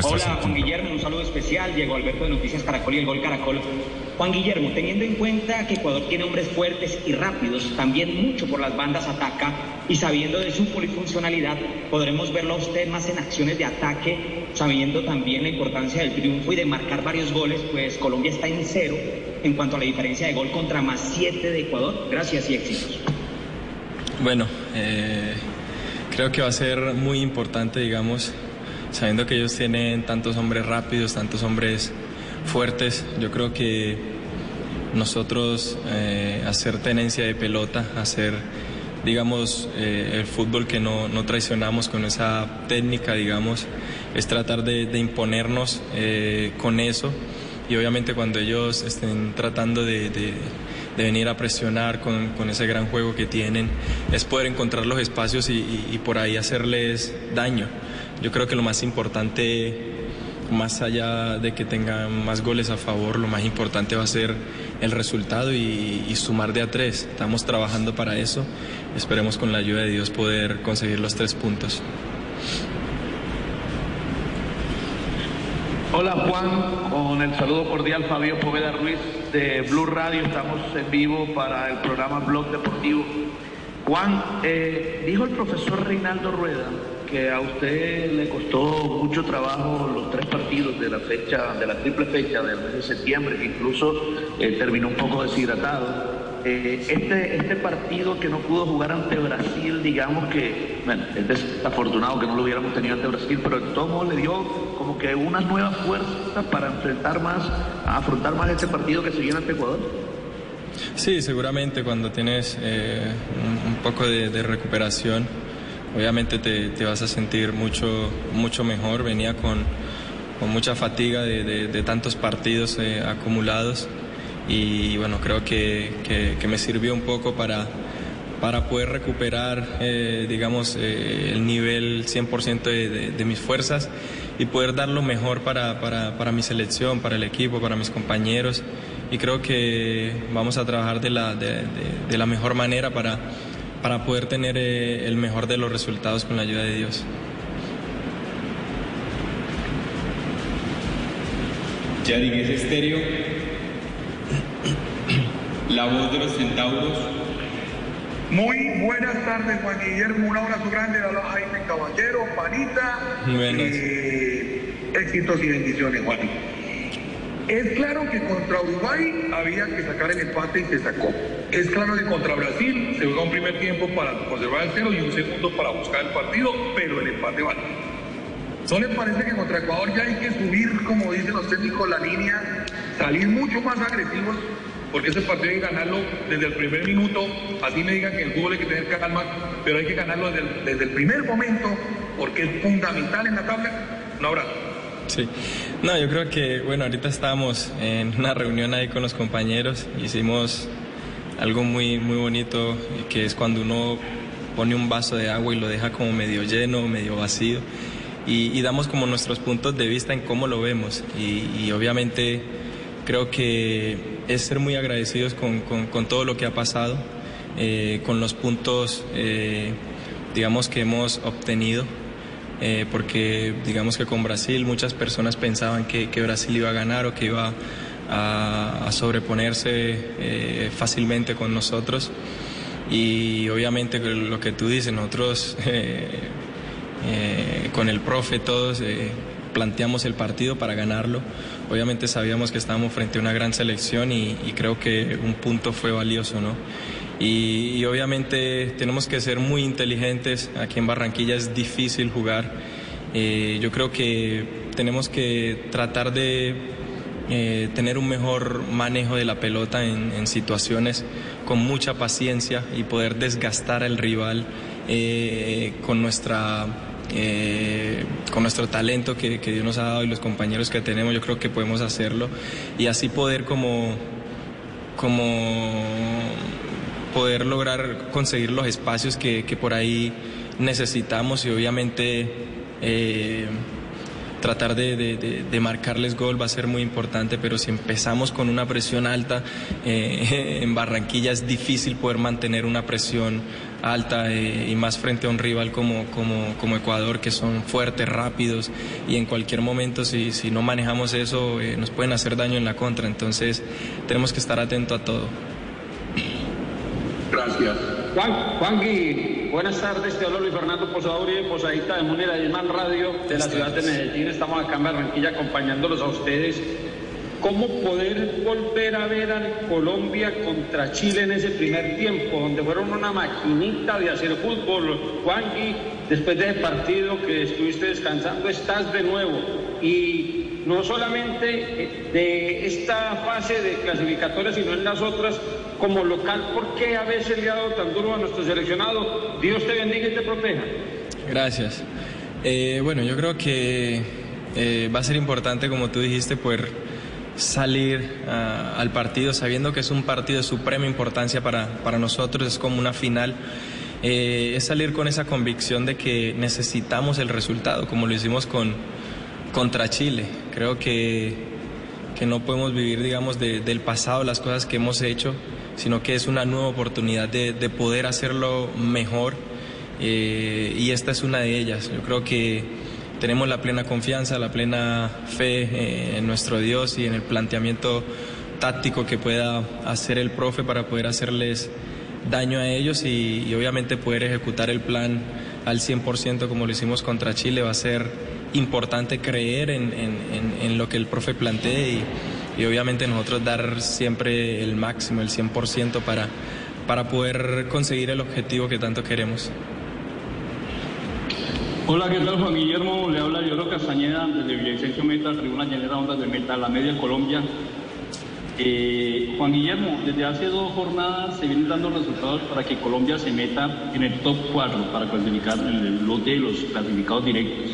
Hola, Juan Guillermo, un saludo especial. Diego Alberto de Noticias Caracol y el Gol Caracol. Juan Guillermo, teniendo en cuenta que Ecuador tiene hombres fuertes y rápidos, también mucho por las bandas ataca y sabiendo de su polifuncionalidad, podremos verlo a usted más en acciones de ataque, sabiendo también la importancia del triunfo y de marcar varios goles, pues Colombia está en cero en cuanto a la diferencia de gol contra más siete de Ecuador. Gracias y éxitos. Bueno, eh, creo que va a ser muy importante, digamos, sabiendo que ellos tienen tantos hombres rápidos, tantos hombres fuertes, yo creo que nosotros eh, hacer tenencia de pelota, hacer, digamos, eh, el fútbol que no, traicionamos con esa técnica, digamos, es tratar de, imponernos eh, con eso y obviamente cuando ellos estén tratando de, venir a presionar con, ese gran juego que tienen, es poder encontrar los espacios y por ahí hacerles daño. Yo creo que lo más importante, más allá de que tengan más goles a favor, lo más importante va a ser el resultado y, sumar de a tres. Estamos trabajando para eso. Esperemos con la ayuda de Dios poder conseguir los tres puntos. Hola Juan, con el saludo cordial Fabio Poveda Ruiz de Blue Radio. Estamos en vivo para el programa Blog Deportivo. Juan, eh, dijo el profesor Reinaldo Rueda que a usted le costó mucho trabajo los tres partidos de la fecha, de la triple fecha del mes de septiembre, que incluso eh, terminó un poco deshidratado. Eh, este, este partido que no pudo jugar ante Brasil, digamos que, bueno, es desafortunado que no lo hubiéramos tenido ante Brasil, pero el tomo le dio como que unas nuevas fuerzas para enfrentar más, afrontar más este partido que se viene ante Ecuador. Sí, seguramente cuando tienes eh, un, poco de recuperación obviamente te, vas a sentir mucho, mucho mejor. Venía con, mucha fatiga de, tantos partidos eh, acumulados y bueno, creo que, me sirvió un poco para, para poder recuperar, eh, digamos, eh, el nivel 100% de, mis fuerzas y poder dar lo mejor para, para, mi selección, para el equipo, para mis compañeros. Y creo que vamos a trabajar de la, de la mejor manera para para poder tener eh, el mejor de los resultados con la ayuda de Dios. Yadin es estéreo, la voz de los centauros. Muy buenas tardes, Juan Guillermo. Un abrazo grande a los Jaime Caballero, Panita. Buenas. Eh, éxitos y bendiciones, Juan. Es claro que contra Uruguay había que sacar el empate y se sacó. Es claro que contra Brasil se juega un primer tiempo para conservar el cero y un segundo para buscar el partido, pero el empate vale. ¿No les parece que contra Ecuador ya hay que subir, como dicen los técnicos, la línea, salir mucho más agresivos? Porque ese partido hay que ganarlo desde el primer minuto. Así me digan que el fútbol hay que tener calma, pero hay que ganarlo desde el, desde el primer momento, porque es fundamental en la tabla. Un abrazo. Sí, no, yo creo que, bueno, ahorita estábamos en una reunión ahí con los compañeros, hicimos algo muy, muy bonito, que es cuando uno pone un vaso de agua y lo deja como medio lleno, medio vacío, y, damos como nuestros puntos de vista en cómo lo vemos, y, obviamente creo que es ser muy agradecidos con, con, todo lo que ha pasado, eh, con los puntos, eh, digamos, que hemos obtenido eh, porque digamos que con Brasil muchas personas pensaban que, Brasil iba a ganar o que iba a, sobreponerse eh, fácilmente con nosotros. Y obviamente lo que tú dices, nosotros eh, con el profe todos planteamos el partido para ganarlo. Obviamente sabíamos que estábamos frente a una gran selección y, y creo que un punto fue valioso, ¿no? Y, obviamente tenemos que ser muy inteligentes. Aquí en Barranquilla es difícil jugar. Eh, yo creo que tenemos que tratar de eh, tener un mejor manejo de la pelota en, situaciones con mucha paciencia y poder desgastar al rival eh, con nuestra con nuestro talento que, que, Dios nos ha dado y los compañeros que tenemos, yo creo que podemos hacerlo. Y así poder como, como poder lograr conseguir los espacios que, por ahí necesitamos y obviamente eh, tratar de, marcarles gol va a ser muy importante, pero si empezamos con una presión alta, eh, en Barranquilla es difícil poder mantener una presión alta eh, y más frente a un rival como, como, como, Ecuador, que son fuertes, rápidos y en cualquier momento si, si no manejamos eso eh, nos pueden hacer daño en la contra. Entonces tenemos que estar atentos a todo. Gracias. Juan, Juan Gui, buenas tardes, te hablo Luis Fernando Posauri, Posadita de Munera de Radio de la ciudad de Medellín. Estamos acá en Barranquilla acompañándolos a ustedes cómo poder volver a ver a Colombia contra Chile en ese primer tiempo, donde fueron una maquinita de hacer fútbol. Juanqui, después de ese partido que estuviste descansando, estás de nuevo. Y no solamente de esta fase de clasificatoria, sino en las otras como local. ¿Por qué a veces le ha dado tan duro a nuestro seleccionado? Dios te bendiga y te proteja. Gracias. Eh, bueno, yo creo que eh, va a ser importante, como tú dijiste, poder salir ah, al partido sabiendo que es un partido de suprema importancia para, para nosotros, es como una final. Eh, es salir con esa convicción de que necesitamos el resultado, como lo hicimos con, contra Chile. Creo que, que no podemos vivir, digamos, del pasado, las cosas que hemos hecho, sino que es una nueva oportunidad de, de poder hacerlo mejor. Eh, y esta es una de ellas. Yo creo que tenemos la plena confianza, la plena fe eh, en nuestro Dios y en el planteamiento táctico que pueda hacer el profe para poder hacerles daño a ellos y, obviamente poder ejecutar el plan al 100% como lo hicimos contra Chile va a ser importante creer en, lo que el profe plantee y, y, obviamente nosotros dar siempre el máximo, el 100% para, para poder conseguir el objetivo que tanto queremos. Hola, ¿qué tal Juan Guillermo? Le habla Lloro Castañeda desde Villavicencio Meta, Tribuna Llanera Ondas de Meta, la media Colombia. Eh, Juan Guillermo, desde hace dos jornadas se vienen dando resultados para que Colombia se meta en el top 4 para clasificar en el lote de los clasificados directos.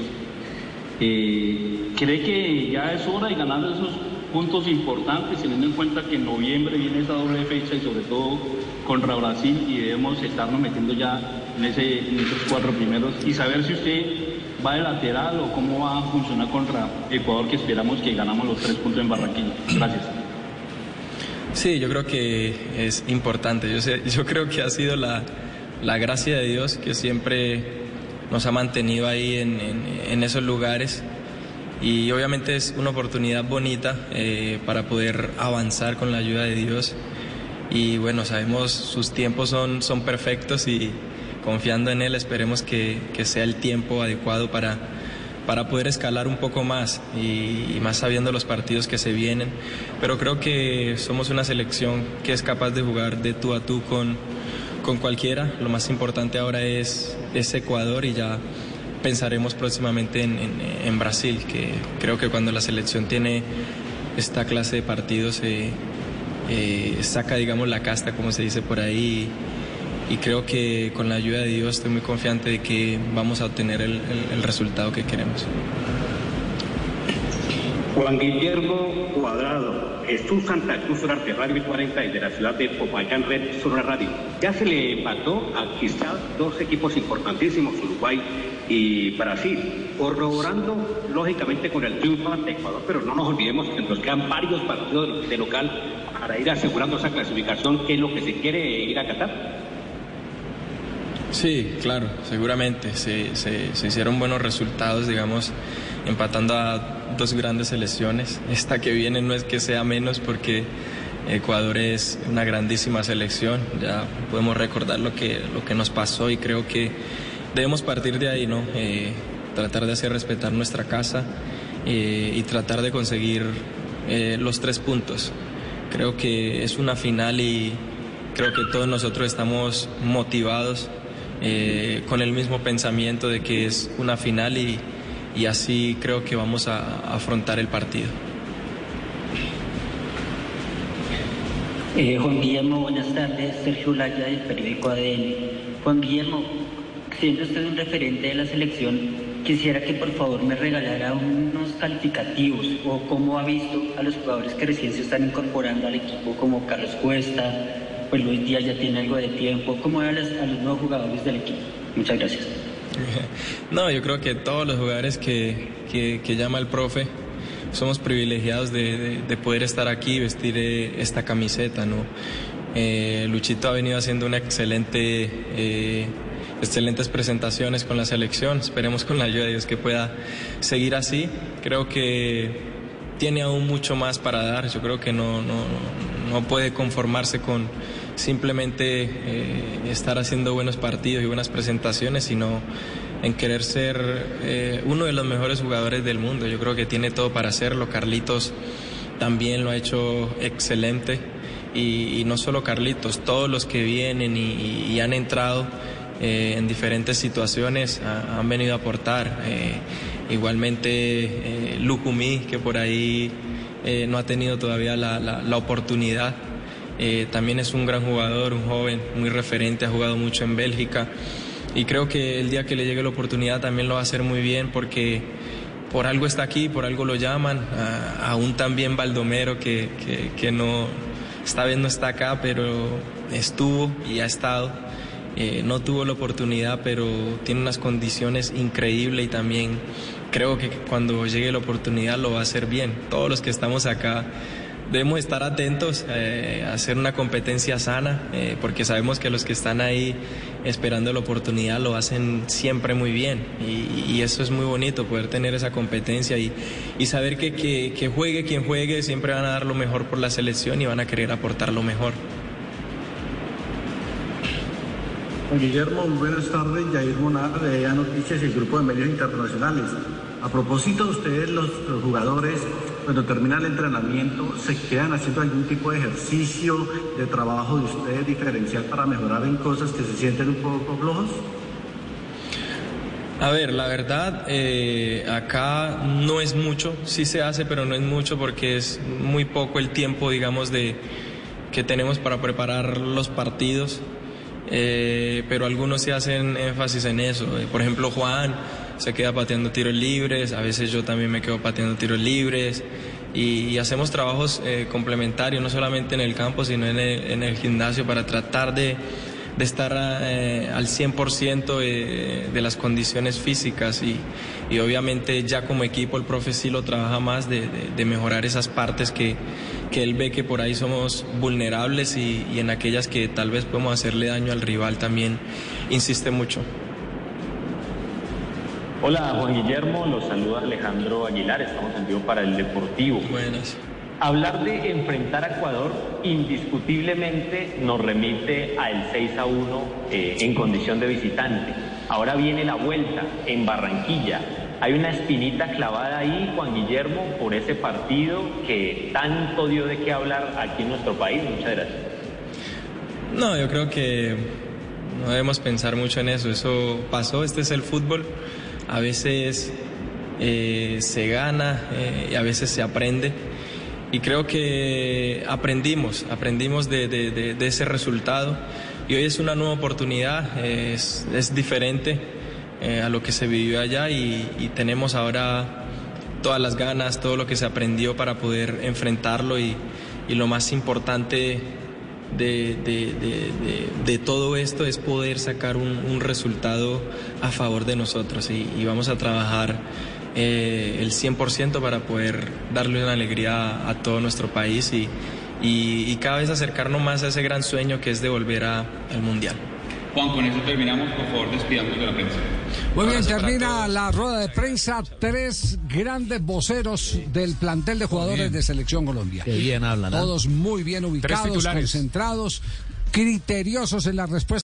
Eh, ¿Cree que ya es hora de ganar esos puntos importantes, teniendo en cuenta que en noviembre viene esa doble fecha y sobre todo contra Brasil y debemos estarnos metiendo ya en, esos cuatro primeros y saber si usted va de lateral o cómo va a funcionar contra Ecuador que esperamos que ganamos los tres puntos en Barranquilla. Gracias. Sí, yo creo que es importante. Yo, yo creo que ha sido la, la, gracia de Dios que siempre nos ha mantenido ahí en, esos lugares y obviamente es una oportunidad bonita eh, para poder avanzar con la ayuda de Dios y bueno, sabemos sus tiempos son, son perfectos y, confiando en él, esperemos que, sea el tiempo adecuado para, para poder escalar un poco más y, más sabiendo los partidos que se vienen. Pero creo que somos una selección que es capaz de jugar de tú a tú con, con cualquiera. Lo más importante ahora es, es Ecuador y ya pensaremos próximamente en, Brasil, que creo que cuando la selección tiene esta clase de partidos eh, eh, saca, digamos, la casta, como se dice por ahí y creo que con la ayuda de Dios estoy muy confiante de que vamos a obtener el, resultado que queremos. Juan Guillermo Cuadrado, Jesús Santa Cruz Arte Radio 40 y de la ciudad de Popayán Red Sur Radio. Ya se le empató a quizás dos equipos importantísimos, Uruguay y Brasil, corroborando lógicamente con el triunfo ante Ecuador, pero no nos olvidemos que nos quedan varios partidos de local para ir asegurando esa clasificación, que es lo que se quiere ir a Qatar. Sí, claro, seguramente. Se, hicieron buenos resultados, digamos, empatando a dos grandes selecciones. Esta que viene no es que sea menos porque Ecuador es una grandísima selección. Ya podemos recordar lo que, lo que nos pasó y creo que debemos partir de ahí, ¿no? Eh, tratar de hacer respetar nuestra casa eh, y tratar de conseguir eh, los tres puntos. Creo que es una final y creo que todos nosotros estamos motivados eh, con el mismo pensamiento de que es una final y, y así creo que vamos a, afrontar el partido. Eh, Juan Guillermo, buenas tardes. Sergio Laya del periódico ADN. Juan Guillermo, siendo usted un referente de la selección, quisiera que por favor me regalara unos calificativos o cómo ha visto a los jugadores que recién se están incorporando al equipo como Carlos Cuesta, pues Luis Díaz ya tiene algo de tiempo. ¿Cómo ve a los, nuevos jugadores del equipo? Muchas gracias. No, yo creo que todos los jugadores que, que, llama el profe somos privilegiados de, de, poder estar aquí y vestir eh, esta camiseta, ¿no? Eh, Luchito ha venido haciendo una excelente, eh, excelentes presentaciones con la selección. Esperemos con la ayuda de Dios que pueda seguir así. Creo que tiene aún mucho más para dar. Yo creo que no, no, no puede conformarse con simplemente eh, estar haciendo buenos partidos y buenas presentaciones, sino en querer ser uno de los mejores jugadores del mundo. Yo creo que tiene todo para hacerlo. Carlitos también lo ha hecho excelente y, no solo Carlitos, todos los que vienen y, han entrado eh, en diferentes situaciones han venido a aportar. Eh, igualmente eh, Lucumí, que por ahí eh, no ha tenido todavía la, la oportunidad. También es un gran jugador, un joven, muy referente, ha jugado mucho en Bélgica y creo que el día que le llegue la oportunidad también lo va a hacer muy bien porque por algo está aquí, por algo lo llaman, aún también Baldomero que, que, no, esta vez no está acá, pero estuvo y ha estado. Eh, no tuvo la oportunidad, pero tiene unas condiciones increíbles y también creo que cuando llegue la oportunidad lo va a hacer bien. Todos los que estamos acá debemos estar atentos eh, hacer una competencia sana, eh, porque sabemos que los que están ahí esperando la oportunidad lo hacen siempre muy bien. Y, eso es muy bonito, poder tener esa competencia y, saber que, juegue quien juegue, siempre van a dar lo mejor por la selección y van a querer aportar lo mejor. Guillermo, buenas tardes. Jair Monar de Noticias y el Grupo de Medios Internacionales. A propósito, ustedes los, jugadores, cuando termina el entrenamiento, ¿se quedan haciendo algún tipo de ejercicio, de trabajo de ustedes diferencial para mejorar en cosas que se sienten un poco flojos? A ver, la verdad, eh, acá no es mucho, sí se hace, pero no es mucho porque es muy poco el tiempo, digamos, de que tenemos para preparar los partidos. Eh, pero algunos se hacen énfasis en eso. Eh, por ejemplo, Juan se queda pateando tiros libres, a veces yo también me quedo pateando tiros libres y, hacemos trabajos eh, complementarios, no solamente en el campo, sino en el, gimnasio para tratar de, estar eh, al 100% de, de las condiciones físicas y, y, obviamente ya como equipo el profe sí lo trabaja más de, mejorar esas partes que, que, él ve que por ahí somos vulnerables y, y en aquellas que tal vez podemos hacerle daño al rival también insiste mucho. Hola Juan Guillermo, los saluda Alejandro Aguilar, estamos en vivo para el Deportivo. Buenas. Hablar de enfrentar a Ecuador indiscutiblemente nos remite al 6 a 1 eh, en condición de visitante. Ahora viene la vuelta en Barranquilla. Hay una espinita clavada ahí, Juan Guillermo, por ese partido que tanto dio de qué hablar aquí en nuestro país. Muchas gracias. No, yo creo que no debemos pensar mucho en eso. Eso pasó, este es el fútbol a veces eh, se gana eh, y a veces se aprende. Y creo que aprendimos, aprendimos de, ese resultado. Y hoy es una nueva oportunidad, es, diferente eh, a lo que se vivió allá y, tenemos ahora todas las ganas, todo lo que se aprendió para poder enfrentarlo y, y lo más importante de, de, de, todo esto es poder sacar un, resultado a favor de nosotros y, vamos a trabajar eh, el 100% para poder darle una alegría a todo nuestro país y, y, cada vez acercarnos más a ese gran sueño que es de volver a, al Mundial. Juan, con eso terminamos. Por favor, despidamos de la prensa. Muy bien, termina la rueda de prensa. Tres grandes voceros del plantel de jugadores de Selección Colombia. Qué bien hablan. Todos muy bien ubicados, concentrados, criteriosos en la respuesta.